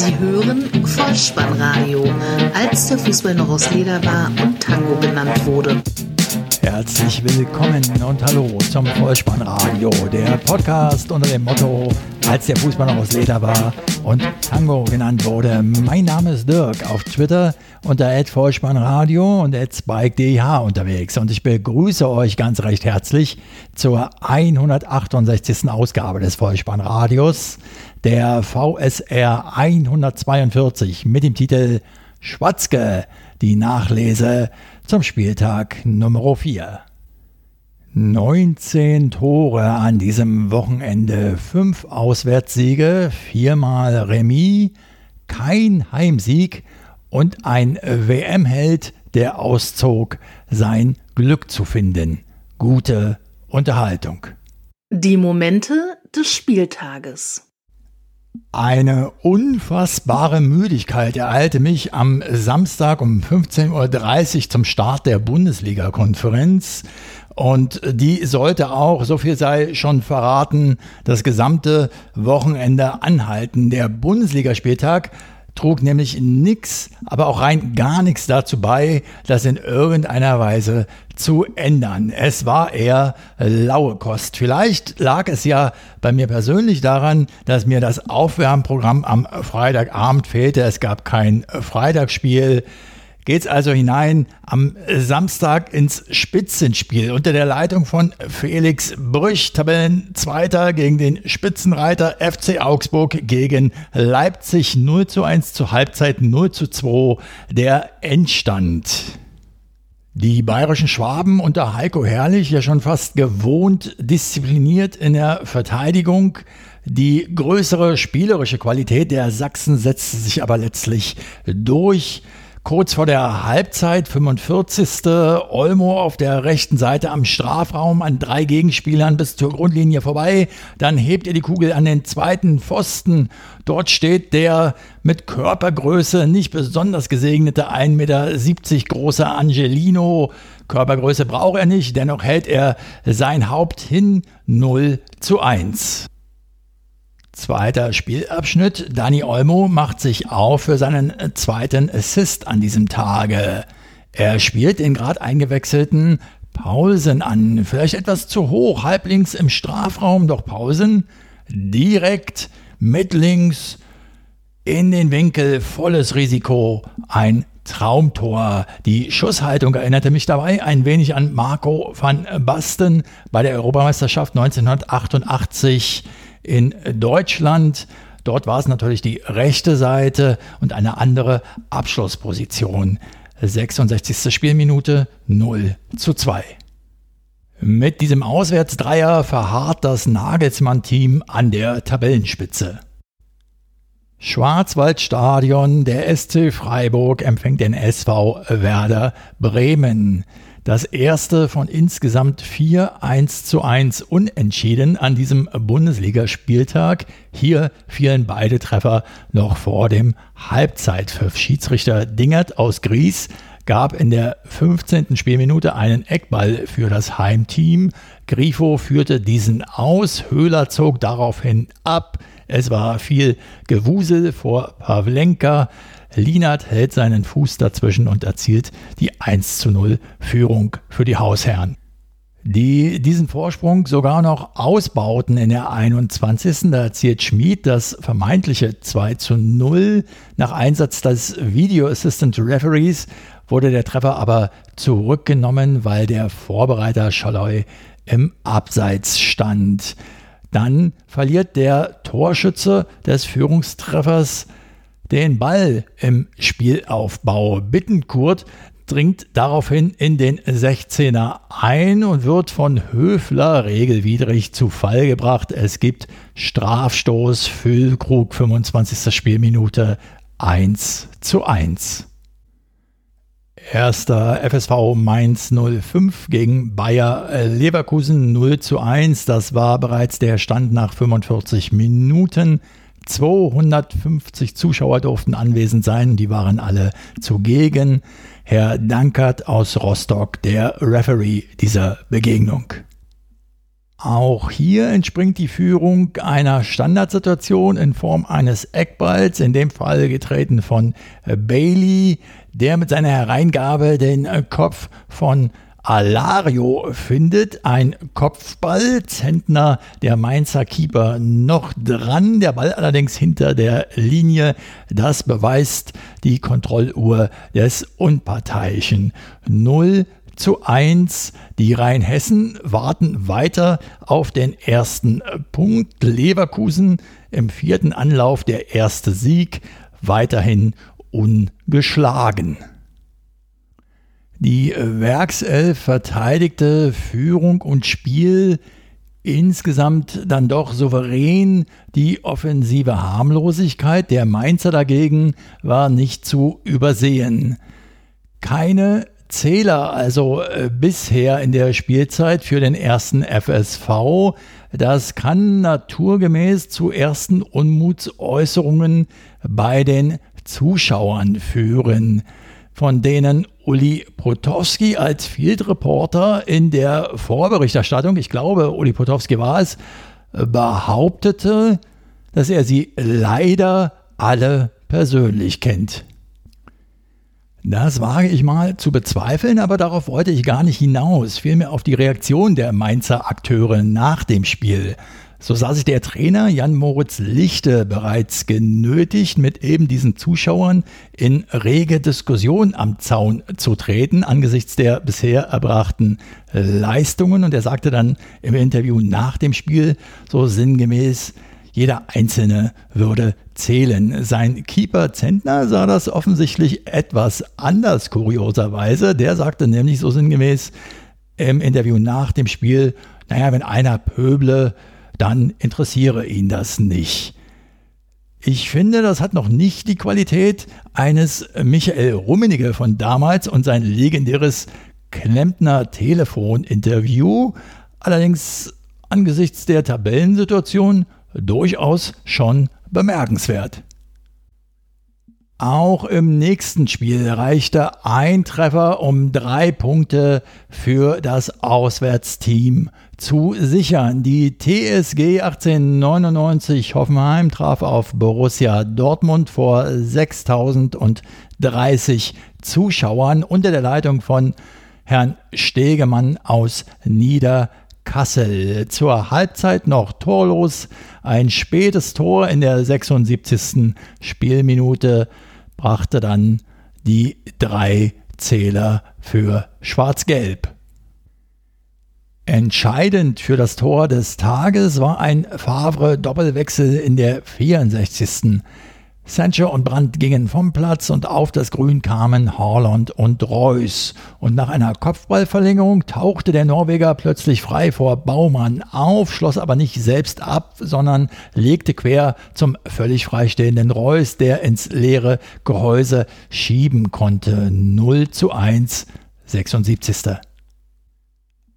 Sie hören Vollspannradio, als der Fußball noch aus Leder war und Tango genannt wurde. Herzlich willkommen und hallo zum Vollspannradio, der Podcast unter dem Motto, als der Fußball noch aus Leder war und Tango genannt wurde. Mein Name ist Dirk, auf Twitter unter Vollspannradio und SpikeDH unterwegs und ich begrüße euch ganz recht herzlich zur 168. Ausgabe des Vollspannradios, der VSR 142 mit dem Titel Schwatzke, die Nachlese zum Spieltag Nummer 4. 19 Tore an diesem Wochenende, 5 Auswärtssiege, viermal Remis, kein Heimsieg und ein WM-Held, der auszog, sein Glück zu finden. Gute Unterhaltung. Die Momente des Spieltages. Eine unfassbare Müdigkeit ereilte mich am Samstag um 15.30 Uhr zum Start der Bundesliga-Konferenz. Und die sollte auch, so viel sei schon verraten, das gesamte Wochenende anhalten. Der Bundesligaspieltag trug nämlich nichts, aber auch rein gar nichts dazu bei, das in irgendeiner Weise zu ändern. Es war eher laue Kost. Vielleicht lag es ja bei mir persönlich daran, dass mir das Aufwärmprogramm am Freitagabend fehlte. Es gab kein Freitagsspiel geht es also hinein am Samstag ins Spitzenspiel unter der Leitung von Felix Brüch, Tabellenzweiter gegen den Spitzenreiter FC Augsburg gegen Leipzig 0 zu 1 zur Halbzeit 0 zu 2 der Endstand. Die bayerischen Schwaben unter Heiko Herrlich ja schon fast gewohnt diszipliniert in der Verteidigung. Die größere spielerische Qualität der Sachsen setzte sich aber letztlich durch. Kurz vor der Halbzeit, 45. Olmo auf der rechten Seite am Strafraum an drei Gegenspielern bis zur Grundlinie vorbei. Dann hebt er die Kugel an den zweiten Pfosten. Dort steht der mit Körpergröße nicht besonders gesegnete 1,70 Meter große Angelino. Körpergröße braucht er nicht, dennoch hält er sein Haupt hin 0 zu 1. Zweiter Spielabschnitt. Dani Olmo macht sich auf für seinen zweiten Assist an diesem Tage. Er spielt den gerade eingewechselten Pausen an. Vielleicht etwas zu hoch, halblinks im Strafraum, doch Pausen direkt mit links in den Winkel, volles Risiko, ein Traumtor. Die Schusshaltung erinnerte mich dabei ein wenig an Marco van Basten bei der Europameisterschaft 1988 in Deutschland. Dort war es natürlich die rechte Seite und eine andere Abschlussposition. 66. Spielminute 0 zu 2. Mit diesem Auswärtsdreier verharrt das Nagelsmann-Team an der Tabellenspitze. Schwarzwaldstadion, der SC Freiburg empfängt den SV Werder Bremen. Das erste von insgesamt vier 1 zu 1 Unentschieden an diesem Bundesligaspieltag. Hier fielen beide Treffer noch vor dem Halbzeitpfiff. Schiedsrichter Dingert aus Gries gab in der 15. Spielminute einen Eckball für das Heimteam. Grifo führte diesen aus, Höhler zog daraufhin ab. Es war viel Gewusel vor Pavlenka. Lienert hält seinen Fuß dazwischen und erzielt die 1 zu 0 Führung für die Hausherren. Die diesen Vorsprung sogar noch ausbauten in der 21. Da erzielt Schmid das vermeintliche 2 zu 0. Nach Einsatz des Video Assistant Referees wurde der Treffer aber zurückgenommen, weil der Vorbereiter Schalloy im Abseits stand. Dann verliert der Torschütze des Führungstreffers den Ball im Spielaufbau. Bittenkurt dringt daraufhin in den 16er ein und wird von Höfler regelwidrig zu Fall gebracht. Es gibt Strafstoß, Füllkrug, 25. Spielminute 1 zu 1. Erster FSV Mainz 05 gegen Bayer Leverkusen 0 zu 1. Das war bereits der Stand nach 45 Minuten. 250 Zuschauer durften anwesend sein, die waren alle zugegen. Herr Dankert aus Rostock, der Referee dieser Begegnung. Auch hier entspringt die Führung einer Standardsituation in Form eines Eckballs, in dem Fall getreten von Bailey, der mit seiner Hereingabe den Kopf von Alario findet. Ein Kopfball, Zentner der Mainzer Keeper noch dran, der Ball allerdings hinter der Linie. Das beweist die Kontrolluhr des Unparteiischen. 0 zu 1. Die Rheinhessen warten weiter auf den ersten Punkt. Leverkusen im vierten Anlauf der erste Sieg, weiterhin ungeschlagen. Die Werkself verteidigte Führung und Spiel insgesamt dann doch souverän. Die offensive Harmlosigkeit der Mainzer dagegen war nicht zu übersehen. Keine Zähler also äh, bisher in der Spielzeit für den ersten FSV. Das kann naturgemäß zu ersten Unmutsäußerungen bei den Zuschauern führen, von denen Uli Potowski als Field Reporter in der Vorberichterstattung, ich glaube, Uli Potowski war es, behauptete, dass er sie leider alle persönlich kennt. Das wage ich mal zu bezweifeln, aber darauf wollte ich gar nicht hinaus, vielmehr auf die Reaktion der Mainzer Akteure nach dem Spiel. So sah sich der Trainer Jan Moritz Lichte bereits genötigt, mit eben diesen Zuschauern in rege Diskussion am Zaun zu treten angesichts der bisher erbrachten Leistungen. Und er sagte dann im Interview nach dem Spiel so sinngemäß, jeder Einzelne würde zählen. Sein Keeper Zentner sah das offensichtlich etwas anders, kurioserweise. Der sagte nämlich so sinngemäß im Interview nach dem Spiel, naja, wenn einer pöble, dann interessiere ihn das nicht. Ich finde, das hat noch nicht die Qualität eines Michael Rummenigge von damals und sein legendäres Klempner Telefoninterview. Allerdings angesichts der Tabellensituation durchaus schon bemerkenswert. Auch im nächsten Spiel reichte ein Treffer, um drei Punkte für das Auswärtsteam zu sichern. Die TSG 1899 Hoffenheim traf auf Borussia Dortmund vor 6030 Zuschauern unter der Leitung von Herrn Stegemann aus Niedersachsen. Kassel. Zur Halbzeit noch torlos. Ein spätes Tor in der 76. Spielminute brachte dann die drei Zähler für Schwarz-Gelb. Entscheidend für das Tor des Tages war ein Favre-Doppelwechsel in der 64. Sancho und Brandt gingen vom Platz und auf das Grün kamen Haaland und Reus. Und nach einer Kopfballverlängerung tauchte der Norweger plötzlich frei vor Baumann auf, schloss aber nicht selbst ab, sondern legte quer zum völlig freistehenden Reus, der ins leere Gehäuse schieben konnte. 0 zu 1, 76.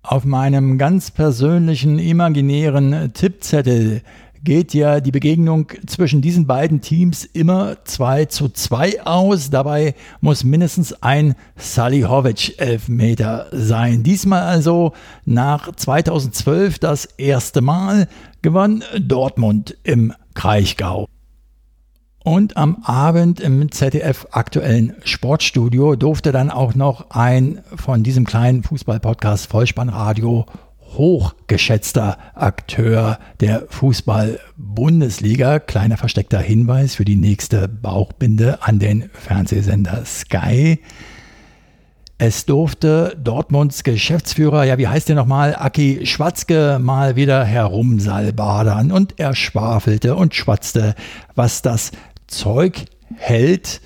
Auf meinem ganz persönlichen imaginären Tippzettel geht ja die Begegnung zwischen diesen beiden Teams immer 2 zu 2 aus. Dabei muss mindestens ein Salihovic Elfmeter sein. Diesmal also nach 2012 das erste Mal gewann Dortmund im Kraichgau. Und am Abend im ZDF aktuellen Sportstudio durfte dann auch noch ein von diesem kleinen Fußballpodcast Vollspannradio hochgeschätzter Akteur der Fußball-Bundesliga. Kleiner versteckter Hinweis für die nächste Bauchbinde an den Fernsehsender Sky. Es durfte Dortmunds Geschäftsführer, ja, wie heißt der nochmal, Aki Schwatzke, mal wieder herumsalbadern und er schwafelte und schwatzte, was das Zeug hält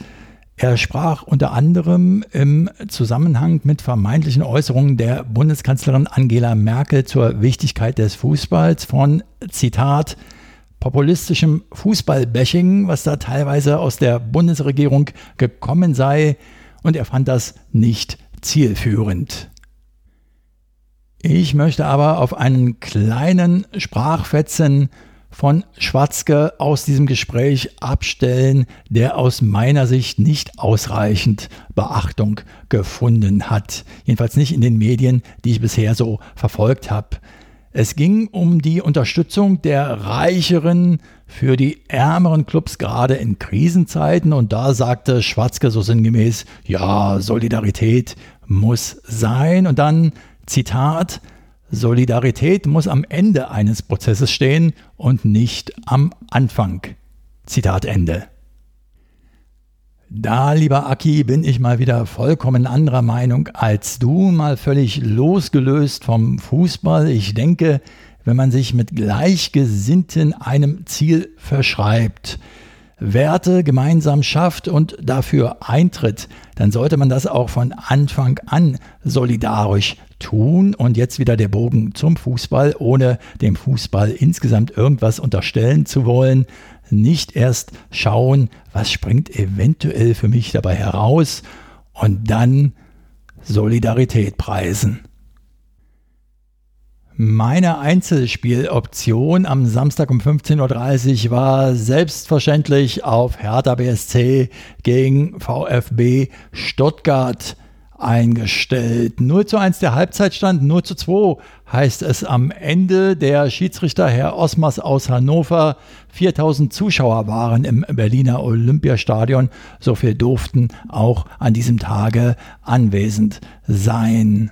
er sprach unter anderem im Zusammenhang mit vermeintlichen Äußerungen der Bundeskanzlerin Angela Merkel zur Wichtigkeit des Fußballs von, Zitat, populistischem Fußballbashing, was da teilweise aus der Bundesregierung gekommen sei, und er fand das nicht zielführend. Ich möchte aber auf einen kleinen Sprachfetzen von Schwatzke aus diesem Gespräch abstellen, der aus meiner Sicht nicht ausreichend Beachtung gefunden hat. Jedenfalls nicht in den Medien, die ich bisher so verfolgt habe. Es ging um die Unterstützung der reicheren für die ärmeren Clubs gerade in Krisenzeiten und da sagte Schwarzke so sinngemäß, ja, Solidarität muss sein und dann Zitat, Solidarität muss am Ende eines Prozesses stehen und nicht am Anfang. Zitat Ende. Da, lieber Aki, bin ich mal wieder vollkommen anderer Meinung als du, mal völlig losgelöst vom Fußball. Ich denke, wenn man sich mit Gleichgesinnten einem Ziel verschreibt, Werte gemeinsam schafft und dafür eintritt, dann sollte man das auch von Anfang an solidarisch tun. Und jetzt wieder der Bogen zum Fußball, ohne dem Fußball insgesamt irgendwas unterstellen zu wollen nicht erst schauen, was springt eventuell für mich dabei heraus und dann Solidarität preisen. Meine Einzelspieloption am Samstag um 15.30 Uhr war selbstverständlich auf Hertha BSC gegen VfB Stuttgart eingestellt. 0 zu 1 der Halbzeitstand, 0 zu 2 heißt es am Ende. Der Schiedsrichter Herr Osmers aus Hannover, 4000 Zuschauer waren im Berliner Olympiastadion. So viel durften auch an diesem Tage anwesend sein.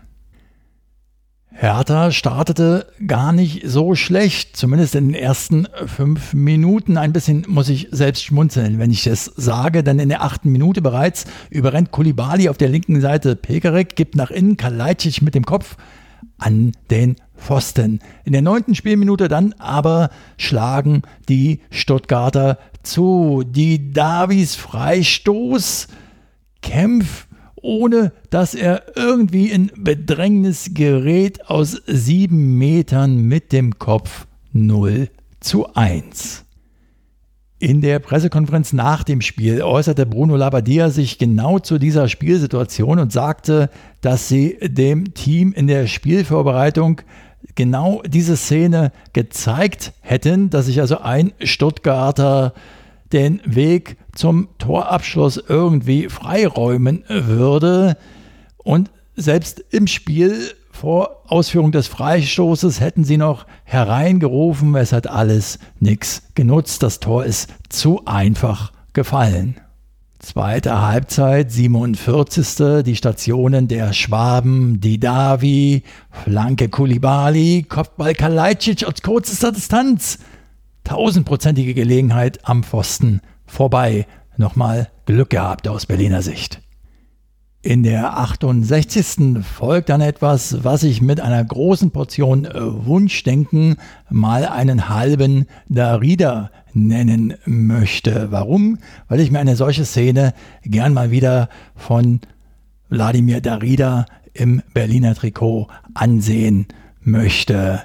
Hertha startete gar nicht so schlecht, zumindest in den ersten fünf Minuten. Ein bisschen muss ich selbst schmunzeln, wenn ich das sage, denn in der achten Minute bereits überrennt Kulibali auf der linken Seite Pekarek, gibt nach innen Kalajdzic mit dem Kopf an den Pfosten. In der neunten Spielminute dann aber schlagen die Stuttgarter zu. Die Davis Freistoß Kämpf ohne dass er irgendwie in Bedrängnis gerät, aus sieben Metern mit dem Kopf 0 zu 1. In der Pressekonferenz nach dem Spiel äußerte Bruno Labbadia sich genau zu dieser Spielsituation und sagte, dass sie dem Team in der Spielvorbereitung genau diese Szene gezeigt hätten, dass sich also ein Stuttgarter den Weg zum Torabschluss irgendwie freiräumen würde. Und selbst im Spiel vor Ausführung des Freistoßes hätten sie noch hereingerufen, es hat alles nichts genutzt, das Tor ist zu einfach gefallen. Zweite Halbzeit, 47. Die Stationen der Schwaben, Didavi, Flanke Kulibali, Kopfball Kalajdzic aus kürzester Distanz tausendprozentige Gelegenheit am Pfosten vorbei. Nochmal Glück gehabt aus Berliner Sicht. In der 68. folgt dann etwas, was ich mit einer großen Portion Wunschdenken mal einen halben Darida nennen möchte. Warum? Weil ich mir eine solche Szene gern mal wieder von Wladimir Darida im Berliner Trikot ansehen möchte.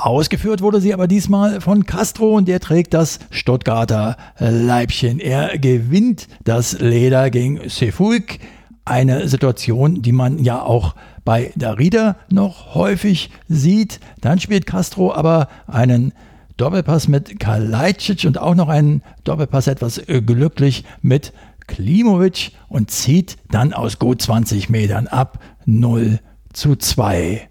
Ausgeführt wurde sie aber diesmal von Castro und der trägt das Stuttgarter Leibchen. Er gewinnt das Leder gegen Sefulk. Eine Situation, die man ja auch bei Darida noch häufig sieht. Dann spielt Castro aber einen Doppelpass mit Kalajdzic und auch noch einen Doppelpass etwas glücklich mit Klimovic und zieht dann aus gut 20 Metern ab 0 zu 2.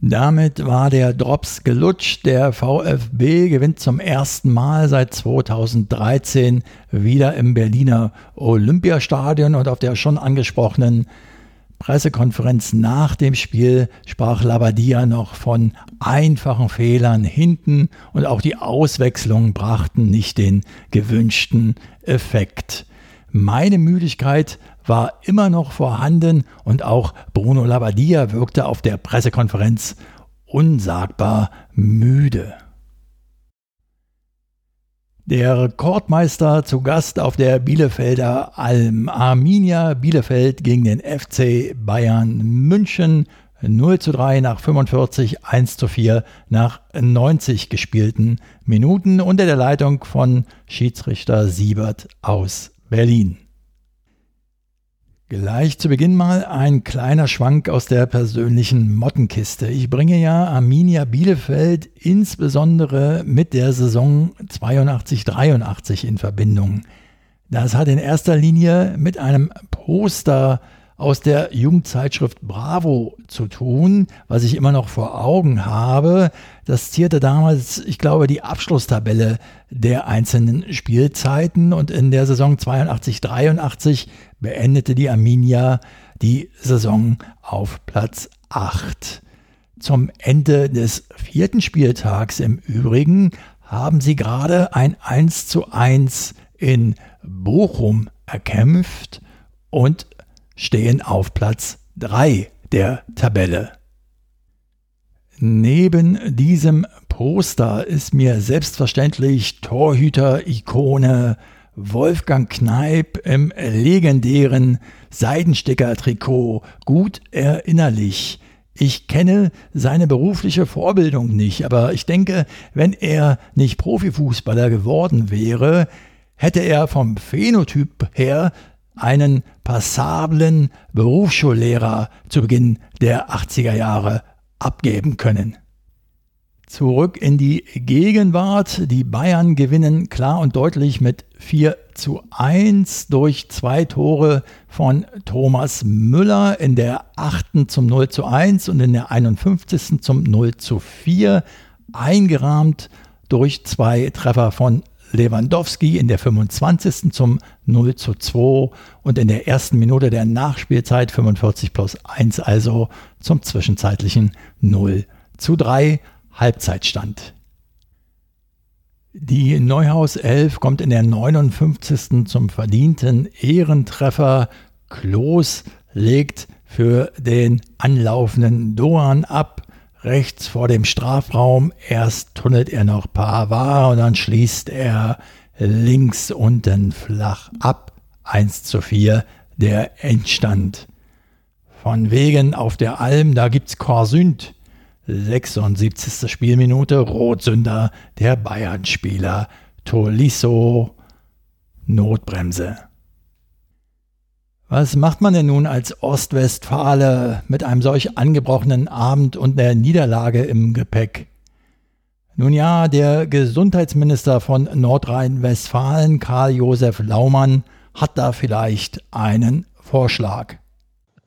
Damit war der Drops gelutscht. Der VfB gewinnt zum ersten Mal seit 2013 wieder im Berliner Olympiastadion und auf der schon angesprochenen Pressekonferenz nach dem Spiel sprach Labadia noch von einfachen Fehlern hinten und auch die Auswechslungen brachten nicht den gewünschten Effekt. Meine Müdigkeit war immer noch vorhanden und auch Bruno Labbadia wirkte auf der Pressekonferenz unsagbar müde. Der Rekordmeister zu Gast auf der Bielefelder Alm. Arminia Bielefeld gegen den FC Bayern München 0 zu 3 nach 45, 1 zu 4 nach 90 gespielten Minuten unter der Leitung von Schiedsrichter Siebert aus Berlin. Gleich zu Beginn mal ein kleiner Schwank aus der persönlichen Mottenkiste. Ich bringe ja Arminia Bielefeld insbesondere mit der Saison 82-83 in Verbindung. Das hat in erster Linie mit einem Poster aus der Jugendzeitschrift Bravo zu tun, was ich immer noch vor Augen habe. Das zierte damals, ich glaube, die Abschlusstabelle der einzelnen Spielzeiten und in der Saison 82-83 beendete die Arminia die Saison auf Platz 8. Zum Ende des vierten Spieltags im Übrigen haben sie gerade ein 1 zu 1 in Bochum erkämpft und stehen auf Platz 3 der Tabelle. Neben diesem Poster ist mir selbstverständlich Torhüter-Ikone Wolfgang Kneip im legendären Seidensticker-Trikot gut erinnerlich. Ich kenne seine berufliche Vorbildung nicht, aber ich denke, wenn er nicht Profifußballer geworden wäre, hätte er vom Phänotyp her einen passablen Berufsschullehrer zu Beginn der 80er Jahre abgeben können. Zurück in die Gegenwart. Die Bayern gewinnen klar und deutlich mit 4 zu 1 durch zwei Tore von Thomas Müller in der 8. zum 0 zu 1 und in der 51. zum 0 zu 4 eingerahmt durch zwei Treffer von Lewandowski in der 25. zum 0 zu 2 und in der ersten Minute der Nachspielzeit 45 plus 1 also zum zwischenzeitlichen 0 zu 3 Halbzeitstand. Die Neuhaus 11 kommt in der 59. zum verdienten Ehrentreffer. Klos legt für den anlaufenden Doan ab rechts vor dem Strafraum. Erst tunnelt er noch Pavard und dann schließt er links unten flach ab. 1 zu 4 der Endstand. Von wegen auf der Alm, da gibt's Korsünd. 76. Spielminute, Rotsünder, der Bayern-Spieler Tolisso, Notbremse. Was macht man denn nun als Ostwestfale mit einem solch angebrochenen Abend und der Niederlage im Gepäck? Nun ja, der Gesundheitsminister von Nordrhein-Westfalen, Karl-Josef Laumann, hat da vielleicht einen Vorschlag.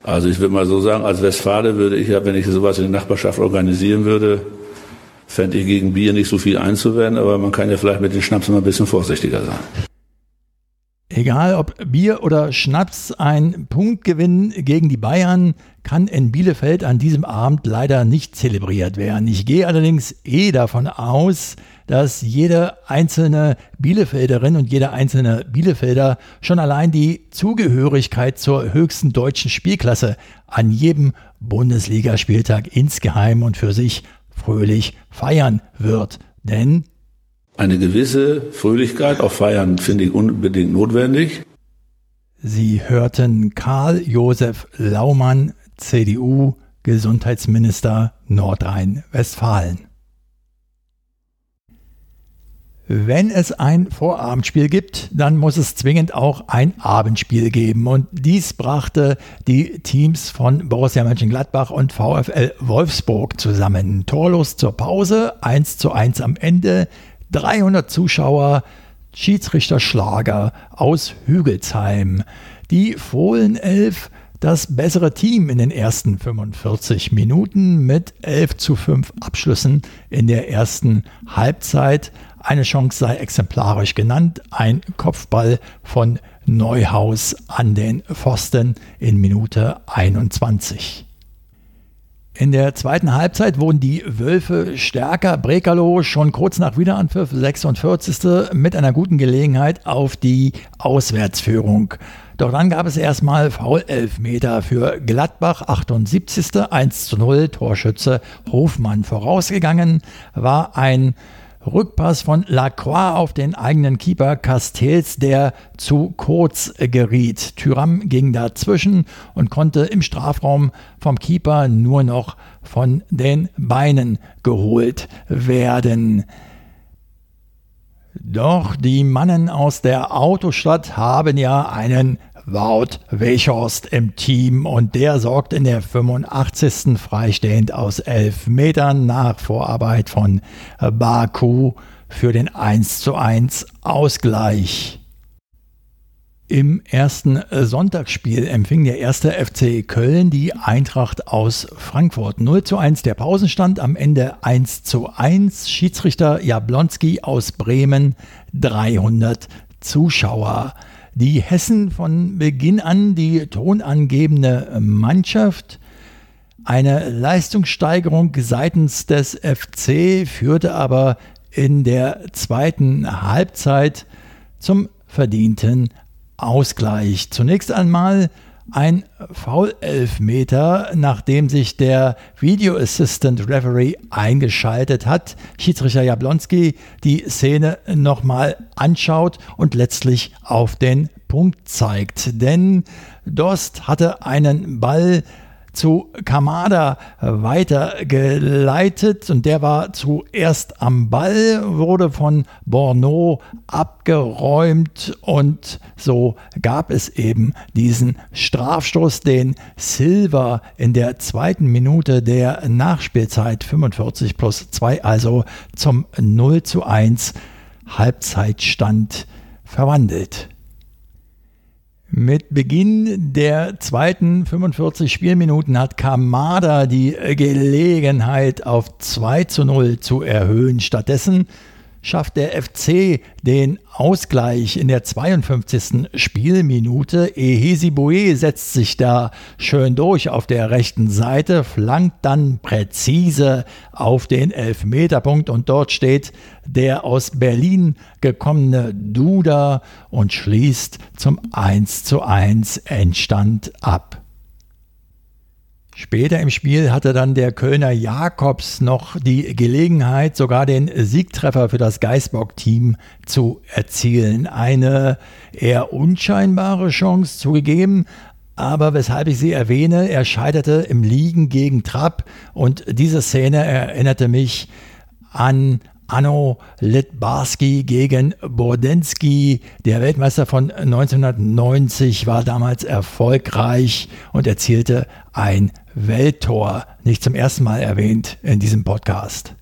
Also ich würde mal so sagen, als Westfale würde ich ja, wenn ich sowas in der Nachbarschaft organisieren würde, fände ich gegen Bier nicht so viel einzuwenden, aber man kann ja vielleicht mit den Schnaps mal ein bisschen vorsichtiger sein. Egal ob Bier oder Schnaps, ein Punktgewinn gegen die Bayern kann in Bielefeld an diesem Abend leider nicht zelebriert werden. Ich gehe allerdings eh davon aus, dass jede einzelne Bielefelderin und jeder einzelne Bielefelder schon allein die Zugehörigkeit zur höchsten deutschen Spielklasse an jedem Bundesligaspieltag insgeheim und für sich fröhlich feiern wird. Denn eine gewisse Fröhlichkeit auf Feiern finde ich unbedingt notwendig. Sie hörten Karl Josef Laumann, CDU, Gesundheitsminister Nordrhein-Westfalen. Wenn es ein Vorabendspiel gibt, dann muss es zwingend auch ein Abendspiel geben. Und dies brachte die Teams von Borussia Mönchengladbach und VfL Wolfsburg zusammen. Torlos zur Pause, 1 zu 1 am Ende, 300 Zuschauer, Schiedsrichter Schlager aus Hügelsheim. Die Fohlenelf das bessere Team in den ersten 45 Minuten mit 11 zu 5 Abschlüssen in der ersten Halbzeit. Eine Chance sei exemplarisch genannt, ein Kopfball von Neuhaus an den Pfosten in Minute 21. In der zweiten Halbzeit wurden die Wölfe stärker. Brekalo schon kurz nach Wiederanpfiff, 46. mit einer guten Gelegenheit auf die Auswärtsführung. Doch dann gab es erstmal Foul-Elfmeter für Gladbach, 78. 1 zu 0, Torschütze Hofmann. Vorausgegangen war ein Rückpass von Lacroix auf den eigenen Keeper Castells, der zu kurz geriet. Tyram ging dazwischen und konnte im Strafraum vom Keeper nur noch von den Beinen geholt werden. Doch die Mannen aus der Autostadt haben ja einen Wout Weghorst im Team und der sorgt in der 85. freistehend aus 11 Metern nach Vorarbeit von Baku für den 1 zu 1 Ausgleich. Im ersten Sonntagsspiel empfing der erste FC Köln die Eintracht aus Frankfurt. 0 zu 1 der Pausenstand, am Ende 1 zu 1. Schiedsrichter Jablonski aus Bremen, 300 Zuschauer. Die Hessen von Beginn an die tonangebende Mannschaft. Eine Leistungssteigerung seitens des FC führte aber in der zweiten Halbzeit zum verdienten Ausgleich. Zunächst einmal ein Foul-Elfmeter, nachdem sich der Video Assistant Referee eingeschaltet hat. Schiedsrichter Jablonski die Szene nochmal anschaut und letztlich auf den Punkt zeigt. Denn Dost hatte einen Ball zu Kamada weitergeleitet und der war zuerst am Ball, wurde von Borneau abgeräumt und so gab es eben diesen Strafstoß, den Silva in der zweiten Minute der Nachspielzeit 45 plus 2 also zum 0 zu 1 Halbzeitstand verwandelt. Mit Beginn der zweiten 45 Spielminuten hat Kamada die Gelegenheit auf 2 zu 0 zu erhöhen. Stattdessen schafft der FC den Ausgleich in der 52. Spielminute. Ehesi setzt sich da schön durch auf der rechten Seite, flankt dann präzise auf den Elfmeterpunkt und dort steht der aus Berlin gekommene Duda und schließt zum 1 zu 1 Endstand ab. Später im Spiel hatte dann der Kölner Jakobs noch die Gelegenheit, sogar den Siegtreffer für das Geisbock-Team zu erzielen. Eine eher unscheinbare Chance zugegeben, aber weshalb ich sie erwähne, er scheiterte im Liegen gegen Trapp und diese Szene erinnerte mich an Anno Litbarski gegen Bordensky. Der Weltmeister von 1990 war damals erfolgreich und erzielte ein Welttor. Nicht zum ersten Mal erwähnt in diesem Podcast.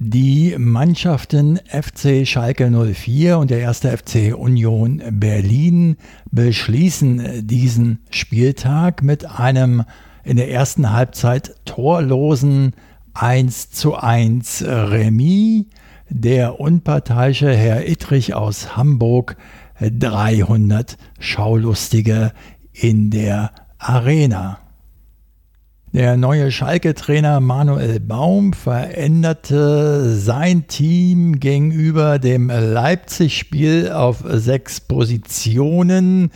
Die Mannschaften FC Schalke 04 und der erste FC Union Berlin beschließen diesen Spieltag mit einem in der ersten Halbzeit torlosen 1 zu 1 Remis. Der unparteiische Herr Ittrich aus Hamburg 300 Schaulustige in der Arena. Der neue Schalke-Trainer Manuel Baum veränderte sein Team gegenüber dem Leipzig-Spiel auf sechs Positionen.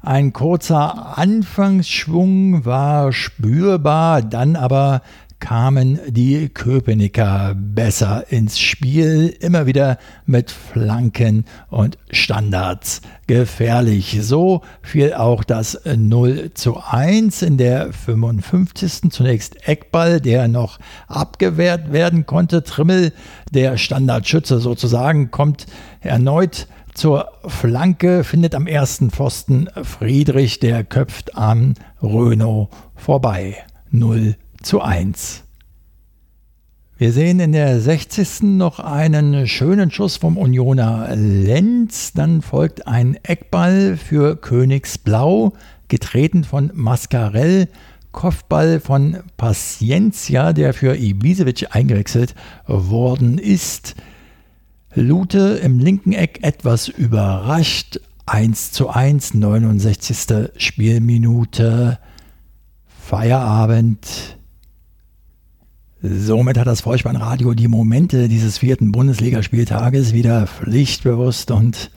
Ein kurzer Anfangsschwung war spürbar, dann aber kamen die Köpenicker besser ins Spiel, immer wieder mit Flanken und Standards gefährlich. So fiel auch das 0 zu 1 in der 55. Zunächst Eckball, der noch abgewehrt werden konnte. Trimmel, der Standardschütze sozusagen, kommt erneut zur Flanke, findet am ersten Pfosten Friedrich, der köpft an Renault vorbei. 0 zu 1. Wir sehen in der 60. noch einen schönen Schuss vom Unioner Lenz. Dann folgt ein Eckball für Königsblau, getreten von Mascarell. Kopfball von Paciencia, der für Ibisevic eingewechselt worden ist. Lute im linken Eck etwas überrascht. 1 zu 1, 69. Spielminute. Feierabend. Somit hat das Vollspannradio die Momente dieses vierten Bundesligaspieltages wieder pflichtbewusst und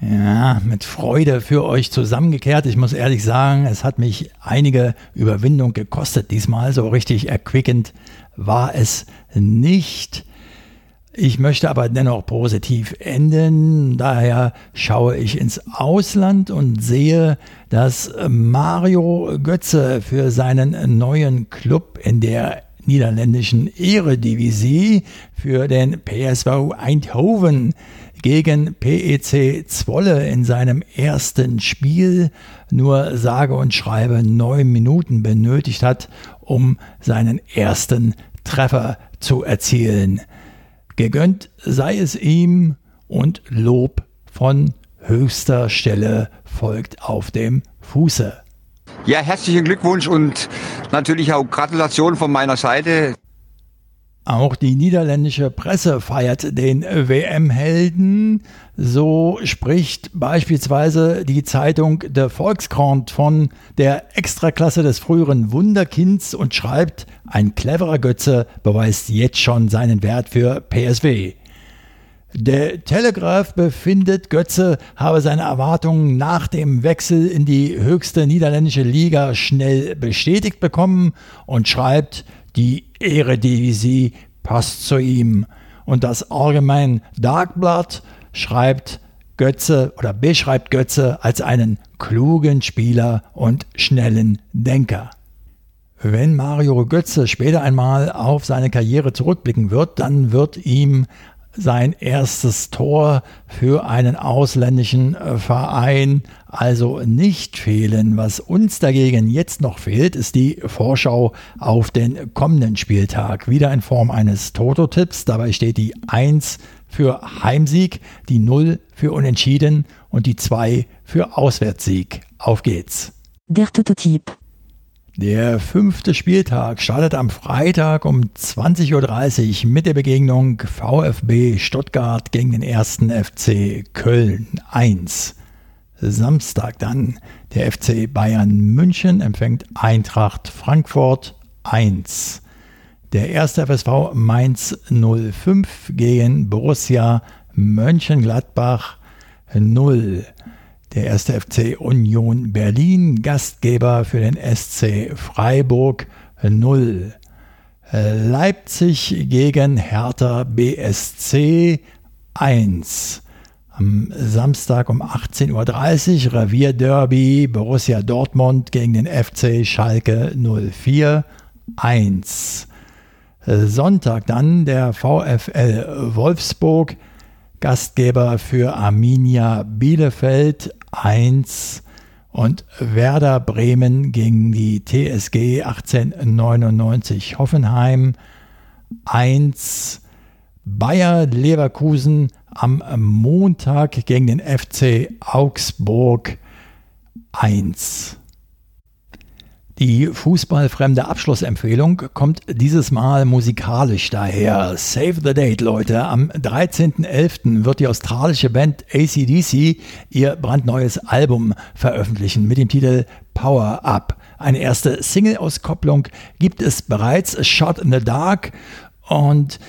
ja, mit Freude für euch zusammengekehrt. Ich muss ehrlich sagen, es hat mich einige Überwindung gekostet diesmal. So richtig erquickend war es nicht. Ich möchte aber dennoch positiv enden. Daher schaue ich ins Ausland und sehe, dass Mario Götze für seinen neuen Club in der niederländischen Eredivisie für den PSV Eindhoven gegen PEC Zwolle in seinem ersten Spiel nur sage und schreibe neun Minuten benötigt hat, um seinen ersten Treffer zu erzielen. Gegönnt sei es ihm und Lob von höchster Stelle folgt auf dem Fuße. Ja, herzlichen Glückwunsch und natürlich auch Gratulation von meiner Seite. Auch die niederländische Presse feiert den WM-Helden. So spricht beispielsweise die Zeitung De Volkskrant von der Extraklasse des früheren Wunderkinds und schreibt, ein cleverer Götze beweist jetzt schon seinen Wert für PSW. Der Telegraph befindet, Götze habe seine Erwartungen nach dem Wechsel in die höchste niederländische Liga schnell bestätigt bekommen und schreibt, die Eredivisie passt zu ihm. Und das Allgemein Darkblatt schreibt Götze oder beschreibt Götze als einen klugen Spieler und schnellen Denker. Wenn Mario Götze später einmal auf seine Karriere zurückblicken wird, dann wird ihm sein erstes Tor für einen ausländischen äh, Verein also nicht fehlen. Was uns dagegen jetzt noch fehlt, ist die Vorschau auf den kommenden Spieltag. Wieder in Form eines Toto-Tipps. Dabei steht die 1 für Heimsieg, die 0 für Unentschieden und die 2 für Auswärtssieg. Auf geht's. Der Toto-Tipp. Der fünfte Spieltag startet am Freitag um 20.30 Uhr mit der Begegnung VfB Stuttgart gegen den ersten FC Köln 1. Samstag dann der FC Bayern München empfängt Eintracht Frankfurt 1. Der erste FSV Mainz 05 gegen Borussia Mönchengladbach 0. Der erste FC Union Berlin, Gastgeber für den SC Freiburg 0. Leipzig gegen Hertha BSC 1. Am Samstag um 18.30 Uhr Revierderby Borussia Dortmund gegen den FC Schalke 04 1. Sonntag dann der VfL Wolfsburg Gastgeber für Arminia Bielefeld 1 und Werder Bremen gegen die TSG 1899 Hoffenheim 1. Bayer Leverkusen am Montag gegen den FC Augsburg 1. Die fußballfremde Abschlussempfehlung kommt dieses Mal musikalisch daher. Save the date, Leute. Am 13.11. wird die australische Band ACDC ihr brandneues Album veröffentlichen mit dem Titel Power Up. Eine erste Single-Auskopplung gibt es bereits, Shot in the Dark. Und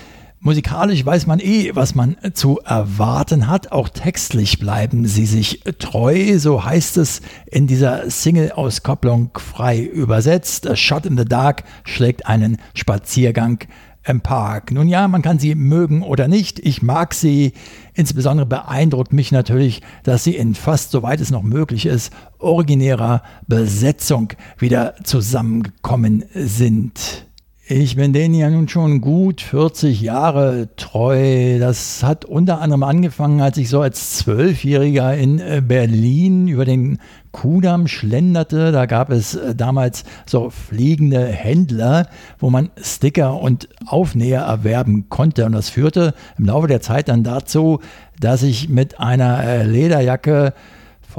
Musikalisch weiß man eh, was man zu erwarten hat. Auch textlich bleiben sie sich treu. So heißt es in dieser Single-Auskopplung frei übersetzt. A Shot in the Dark schlägt einen Spaziergang im Park. Nun ja, man kann sie mögen oder nicht. Ich mag sie. Insbesondere beeindruckt mich natürlich, dass sie in fast, soweit es noch möglich ist, originärer Besetzung wieder zusammengekommen sind. Ich bin denen ja nun schon gut 40 Jahre treu. Das hat unter anderem angefangen, als ich so als Zwölfjähriger in äh, Berlin über den Kudamm schlenderte. Da gab es äh, damals so fliegende Händler, wo man Sticker und Aufnäher erwerben konnte. Und das führte im Laufe der Zeit dann dazu, dass ich mit einer äh, Lederjacke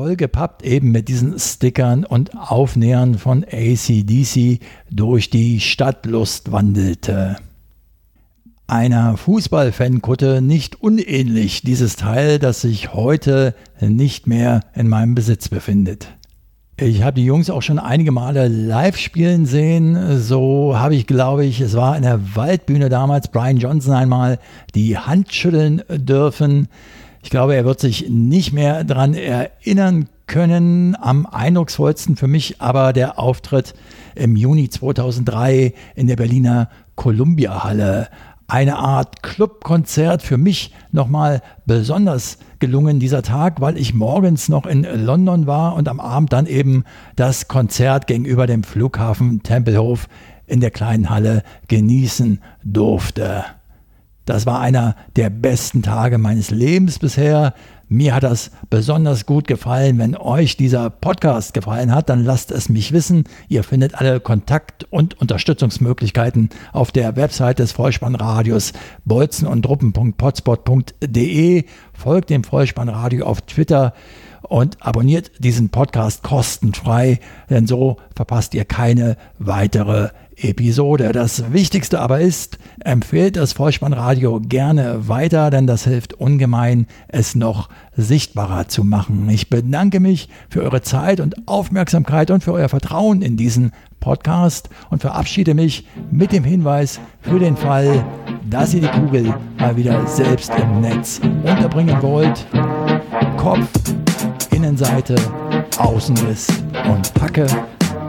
vollgepappt eben mit diesen Stickern und Aufnähern von ACDC durch die Stadtlust wandelte. Einer Fußballfankutte nicht unähnlich dieses Teil, das sich heute nicht mehr in meinem Besitz befindet. Ich habe die Jungs auch schon einige Male live spielen sehen. So habe ich, glaube ich, es war in der Waldbühne damals Brian Johnson einmal die Hand schütteln dürfen. Ich glaube, er wird sich nicht mehr daran erinnern können. Am eindrucksvollsten für mich aber der Auftritt im Juni 2003 in der Berliner Columbia Halle. Eine Art Clubkonzert für mich nochmal besonders gelungen dieser Tag, weil ich morgens noch in London war und am Abend dann eben das Konzert gegenüber dem Flughafen Tempelhof in der kleinen Halle genießen durfte. Das war einer der besten Tage meines Lebens bisher. Mir hat das besonders gut gefallen. Wenn euch dieser Podcast gefallen hat, dann lasst es mich wissen. Ihr findet alle Kontakt- und Unterstützungsmöglichkeiten auf der Website des Vollspannradios bolzenundruppen.potspot.de. Folgt dem Vollspannradio auf Twitter und abonniert diesen Podcast kostenfrei, denn so verpasst ihr keine weitere Episode. Das Wichtigste aber ist, empfehlt das Vollspannradio gerne weiter, denn das hilft ungemein, es noch sichtbarer zu machen. Ich bedanke mich für eure Zeit und Aufmerksamkeit und für euer Vertrauen in diesen Podcast und verabschiede mich mit dem Hinweis für den Fall, dass ihr die Kugel mal wieder selbst im Netz unterbringen wollt. Kopf, Innenseite, Außenriss und Packe.